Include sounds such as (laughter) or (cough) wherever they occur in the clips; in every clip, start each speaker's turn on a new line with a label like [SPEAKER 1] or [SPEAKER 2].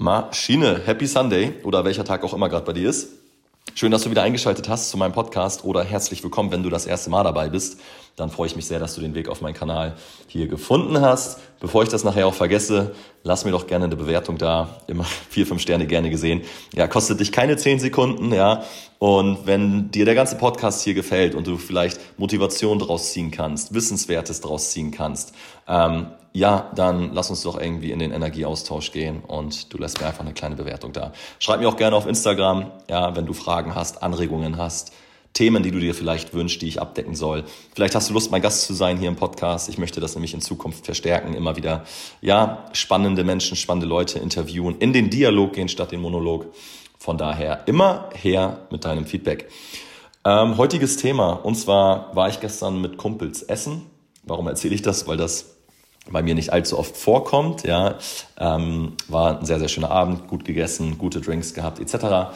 [SPEAKER 1] Maschine. Happy Sunday oder welcher Tag auch immer gerade bei dir ist. Schön, dass du wieder eingeschaltet hast zu meinem Podcast oder herzlich willkommen, wenn du das erste Mal dabei bist. Dann freue ich mich sehr, dass du den Weg auf meinen Kanal hier gefunden hast. Bevor ich das nachher auch vergesse, lass mir doch gerne eine Bewertung da. Immer (laughs) vier, fünf Sterne gerne gesehen. Ja, kostet dich keine zehn Sekunden, ja. Und wenn dir der ganze Podcast hier gefällt und du vielleicht Motivation draus ziehen kannst, Wissenswertes draus ziehen kannst, ähm, ja, dann lass uns doch irgendwie in den Energieaustausch gehen und du lässt mir einfach eine kleine Bewertung da. Schreib mir auch gerne auf Instagram, ja, wenn du Fragen hast, Anregungen hast, Themen, die du dir vielleicht wünschst, die ich abdecken soll. Vielleicht hast du Lust, mein Gast zu sein hier im Podcast. Ich möchte das nämlich in Zukunft verstärken, immer wieder, ja, spannende Menschen, spannende Leute interviewen, in den Dialog gehen statt den Monolog. Von daher immer her mit deinem Feedback. Ähm, heutiges Thema, und zwar war ich gestern mit Kumpels essen. Warum erzähle ich das? Weil das bei mir nicht allzu oft vorkommt. Ja, ähm, war ein sehr, sehr schöner Abend, gut gegessen, gute Drinks gehabt etc.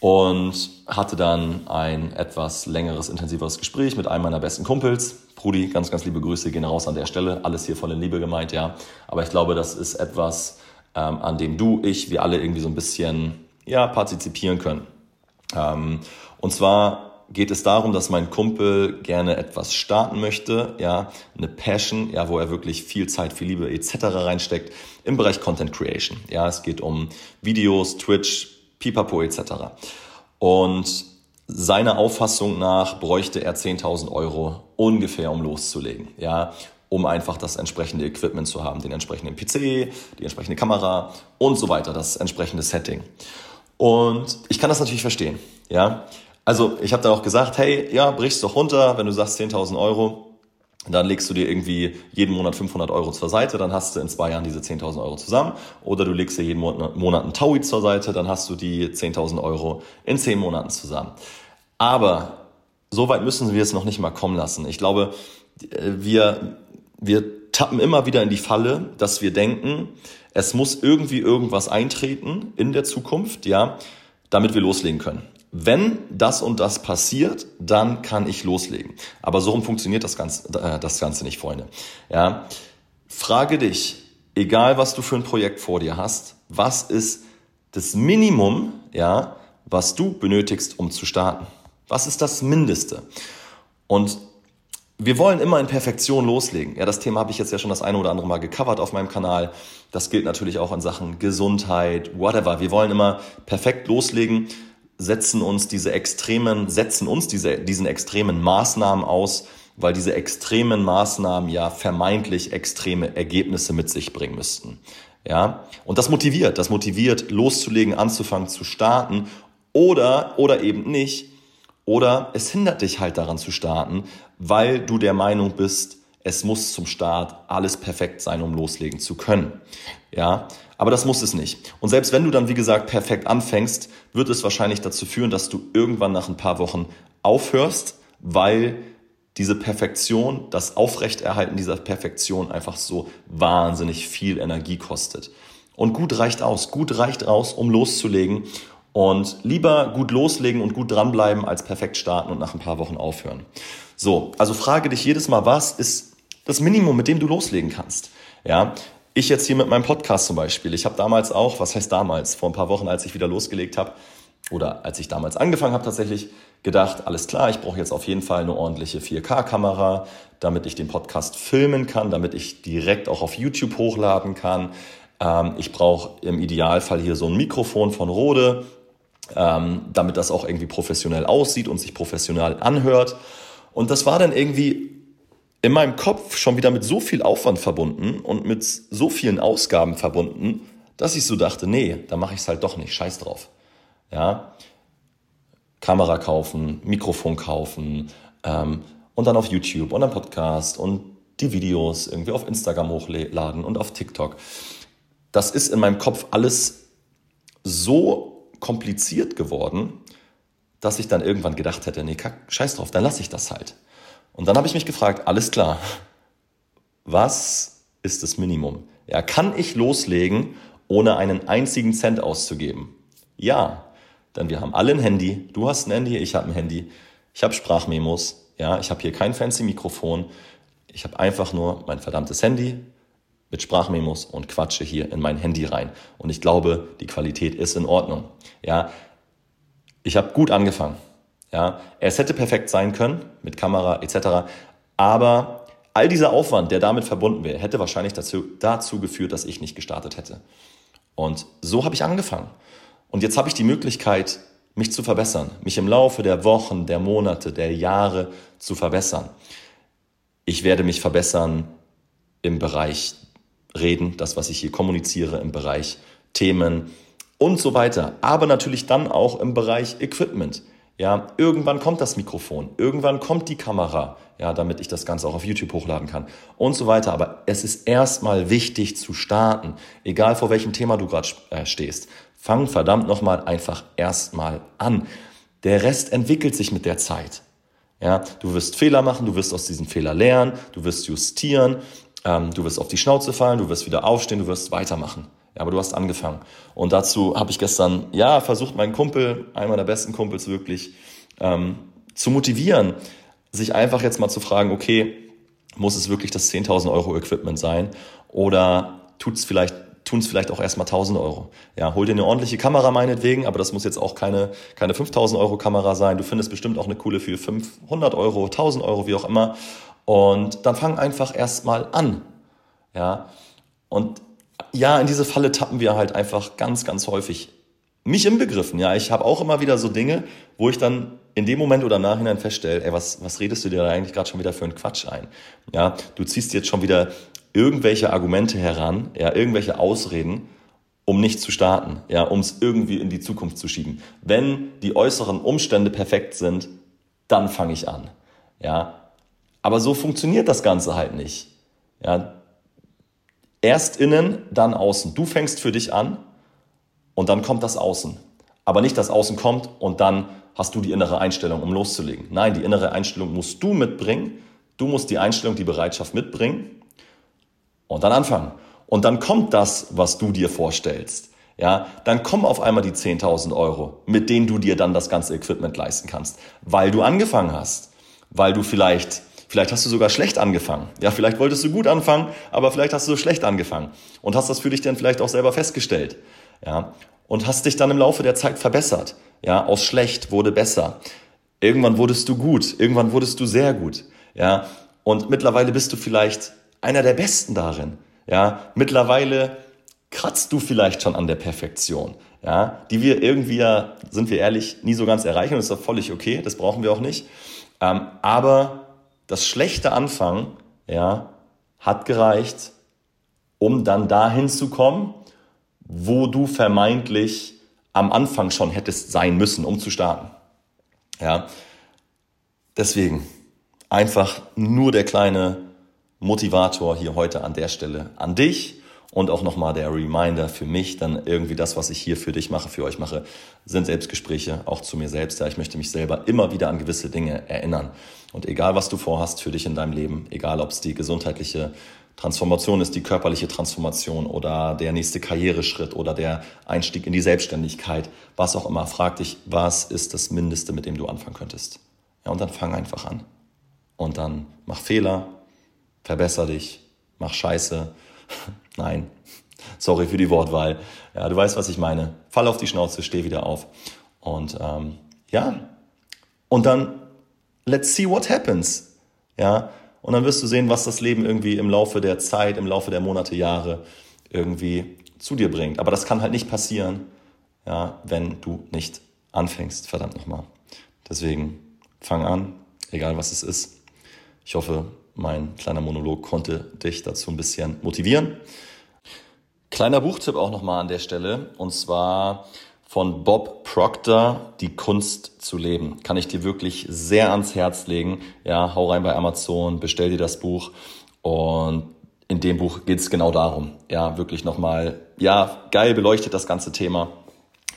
[SPEAKER 1] Und hatte dann ein etwas längeres, intensiveres Gespräch mit einem meiner besten Kumpels. Brudi, ganz, ganz liebe Grüße gehen raus an der Stelle. Alles hier voll in Liebe gemeint, ja. Aber ich glaube, das ist etwas, ähm, an dem du, ich, wir alle irgendwie so ein bisschen ja, partizipieren können. Ähm, und zwar geht es darum, dass mein Kumpel gerne etwas starten möchte, ja, eine Passion, ja, wo er wirklich viel Zeit, viel Liebe etc. reinsteckt im Bereich Content Creation. Ja, es geht um Videos, Twitch, Pipapo etc. Und seiner Auffassung nach bräuchte er 10.000 Euro ungefähr, um loszulegen, ja, um einfach das entsprechende Equipment zu haben, den entsprechenden PC, die entsprechende Kamera und so weiter, das entsprechende Setting. Und ich kann das natürlich verstehen, ja. Also ich habe dann auch gesagt, hey, ja, brichst doch runter, wenn du sagst 10.000 Euro, dann legst du dir irgendwie jeden Monat 500 Euro zur Seite, dann hast du in zwei Jahren diese 10.000 Euro zusammen. Oder du legst dir jeden Monat einen Taui zur Seite, dann hast du die 10.000 Euro in zehn Monaten zusammen. Aber so weit müssen wir es noch nicht mal kommen lassen. Ich glaube, wir, wir tappen immer wieder in die Falle, dass wir denken, es muss irgendwie irgendwas eintreten in der Zukunft, ja, damit wir loslegen können wenn das und das passiert, dann kann ich loslegen. Aber so funktioniert das Ganze, äh, das Ganze nicht, Freunde. Ja, frage dich, egal was du für ein Projekt vor dir hast, was ist das Minimum, ja, was du benötigst, um zu starten? Was ist das Mindeste? Und wir wollen immer in Perfektion loslegen. Ja, das Thema habe ich jetzt ja schon das eine oder andere Mal gecovert auf meinem Kanal. Das gilt natürlich auch in Sachen Gesundheit, whatever. Wir wollen immer perfekt loslegen setzen uns diese extremen, setzen uns diese, diesen extremen Maßnahmen aus, weil diese extremen Maßnahmen ja vermeintlich extreme Ergebnisse mit sich bringen müssten. Ja, und das motiviert, das motiviert, loszulegen, anzufangen, zu starten oder, oder eben nicht. Oder es hindert dich halt daran zu starten, weil du der Meinung bist, es muss zum Start alles perfekt sein, um loslegen zu können. Ja, aber das muss es nicht. Und selbst wenn du dann, wie gesagt, perfekt anfängst, wird es wahrscheinlich dazu führen, dass du irgendwann nach ein paar Wochen aufhörst, weil diese Perfektion, das Aufrechterhalten dieser Perfektion einfach so wahnsinnig viel Energie kostet. Und gut reicht aus. Gut reicht aus, um loszulegen. Und lieber gut loslegen und gut dranbleiben, als perfekt starten und nach ein paar Wochen aufhören. So, also frage dich jedes Mal, was ist das Minimum, mit dem du loslegen kannst? Ja, ich jetzt hier mit meinem Podcast zum Beispiel. Ich habe damals auch, was heißt damals, vor ein paar Wochen, als ich wieder losgelegt habe, oder als ich damals angefangen habe tatsächlich, gedacht, alles klar, ich brauche jetzt auf jeden Fall eine ordentliche 4K-Kamera, damit ich den Podcast filmen kann, damit ich direkt auch auf YouTube hochladen kann. Ähm, ich brauche im Idealfall hier so ein Mikrofon von Rode, ähm, damit das auch irgendwie professionell aussieht und sich professionell anhört. Und das war dann irgendwie in meinem Kopf schon wieder mit so viel Aufwand verbunden und mit so vielen Ausgaben verbunden, dass ich so dachte, nee, da mache ich es halt doch nicht, scheiß drauf. Ja, Kamera kaufen, Mikrofon kaufen ähm, und dann auf YouTube und dann Podcast und die Videos irgendwie auf Instagram hochladen und auf TikTok. Das ist in meinem Kopf alles so kompliziert geworden, dass ich dann irgendwann gedacht hätte, nee, kack, scheiß drauf, dann lasse ich das halt. Und dann habe ich mich gefragt, alles klar, was ist das Minimum? Ja, kann ich loslegen, ohne einen einzigen Cent auszugeben? Ja, denn wir haben alle ein Handy. Du hast ein Handy, ich habe ein Handy. Ich habe Sprachmemos. Ja, ich habe hier kein fancy Mikrofon. Ich habe einfach nur mein verdammtes Handy, mit Sprachmemos und quatsche hier in mein Handy rein. Und ich glaube, die Qualität ist in Ordnung. Ja, ich habe gut angefangen. Ja, es hätte perfekt sein können mit Kamera etc. Aber all dieser Aufwand, der damit verbunden wäre, hätte wahrscheinlich dazu, dazu geführt, dass ich nicht gestartet hätte. Und so habe ich angefangen. Und jetzt habe ich die Möglichkeit, mich zu verbessern, mich im Laufe der Wochen, der Monate, der Jahre zu verbessern. Ich werde mich verbessern im Bereich Reden, das, was ich hier kommuniziere, im Bereich Themen und so weiter. Aber natürlich dann auch im Bereich Equipment. Ja, irgendwann kommt das Mikrofon, irgendwann kommt die Kamera, ja, damit ich das Ganze auch auf YouTube hochladen kann und so weiter. Aber es ist erstmal wichtig zu starten, egal vor welchem Thema du gerade äh, stehst. Fang verdammt nochmal einfach erstmal an. Der Rest entwickelt sich mit der Zeit. Ja, du wirst Fehler machen, du wirst aus diesen Fehlern lernen, du wirst justieren, ähm, du wirst auf die Schnauze fallen, du wirst wieder aufstehen, du wirst weitermachen. Ja, aber du hast angefangen. Und dazu habe ich gestern, ja, versucht, meinen Kumpel, einen meiner besten Kumpels wirklich, ähm, zu motivieren, sich einfach jetzt mal zu fragen, okay, muss es wirklich das 10.000 Euro Equipment sein oder tut es vielleicht tun es vielleicht auch erstmal 1000 Euro. Ja, hol dir eine ordentliche Kamera meinetwegen, aber das muss jetzt auch keine, keine 5000 Euro Kamera sein. Du findest bestimmt auch eine coole für 500 Euro, 1000 Euro, wie auch immer. Und dann fang einfach erstmal an. Ja, und ja, in diese Falle tappen wir halt einfach ganz, ganz häufig. Mich inbegriffen, ja. Ich habe auch immer wieder so Dinge, wo ich dann in dem Moment oder nachhinein feststelle, ey, was, was redest du dir da eigentlich gerade schon wieder für einen Quatsch ein? Ja, du ziehst jetzt schon wieder irgendwelche Argumente heran, ja, irgendwelche Ausreden, um nicht zu starten, ja, um es irgendwie in die Zukunft zu schieben. Wenn die äußeren Umstände perfekt sind, dann fange ich an, ja. Aber so funktioniert das Ganze halt nicht, ja. Erst innen, dann außen. Du fängst für dich an und dann kommt das Außen. Aber nicht das Außen kommt und dann hast du die innere Einstellung, um loszulegen. Nein, die innere Einstellung musst du mitbringen. Du musst die Einstellung, die Bereitschaft mitbringen und dann anfangen. Und dann kommt das, was du dir vorstellst. Ja, dann kommen auf einmal die 10.000 Euro, mit denen du dir dann das ganze Equipment leisten kannst, weil du angefangen hast, weil du vielleicht, vielleicht hast du sogar schlecht angefangen. Ja, vielleicht wolltest du gut anfangen, aber vielleicht hast du schlecht angefangen und hast das für dich dann vielleicht auch selber festgestellt. Ja, und hast dich dann im Laufe der Zeit verbessert. Ja, aus schlecht wurde besser. Irgendwann wurdest du gut, irgendwann wurdest du sehr gut. Ja, und mittlerweile bist du vielleicht einer der Besten darin. Ja, mittlerweile kratzt du vielleicht schon an der Perfektion, ja, die wir irgendwie ja, sind wir ehrlich, nie so ganz erreichen das ist doch völlig okay, das brauchen wir auch nicht. Ähm, aber das schlechte Anfang, ja, hat gereicht, um dann dahin zu kommen, wo du vermeintlich am Anfang schon hättest sein müssen, um zu starten. Ja, deswegen einfach nur der kleine Motivator hier heute an der Stelle an dich und auch nochmal der Reminder für mich, dann irgendwie das, was ich hier für dich mache, für euch mache, sind Selbstgespräche, auch zu mir selbst. Ja, ich möchte mich selber immer wieder an gewisse Dinge erinnern. Und egal, was du vorhast für dich in deinem Leben, egal, ob es die gesundheitliche Transformation ist, die körperliche Transformation oder der nächste Karriereschritt oder der Einstieg in die Selbstständigkeit, was auch immer, frag dich, was ist das Mindeste, mit dem du anfangen könntest? Ja, und dann fang einfach an. Und dann mach Fehler, verbesser dich, mach Scheiße. (laughs) Nein, sorry für die Wortwahl. Ja, du weißt, was ich meine. Fall auf die Schnauze, steh wieder auf. Und ähm, ja, und dann let's see what happens. Ja, und dann wirst du sehen, was das Leben irgendwie im Laufe der Zeit, im Laufe der Monate, Jahre irgendwie zu dir bringt. Aber das kann halt nicht passieren, ja, wenn du nicht anfängst, verdammt nochmal. Deswegen fang an, egal was es ist. Ich hoffe, mein kleiner Monolog konnte dich dazu ein bisschen motivieren. Kleiner Buchtipp auch nochmal an der Stelle, und zwar von Bob Proctor, Die Kunst zu leben. Kann ich dir wirklich sehr ans Herz legen. Ja, hau rein bei Amazon, bestell dir das Buch und in dem Buch geht es genau darum. Ja, wirklich nochmal, ja, geil beleuchtet das ganze Thema.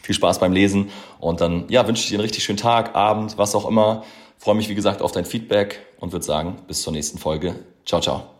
[SPEAKER 1] Viel Spaß beim Lesen und dann, ja, wünsche ich dir einen richtig schönen Tag, Abend, was auch immer. Freue mich, wie gesagt, auf dein Feedback und würde sagen, bis zur nächsten Folge. Ciao, ciao.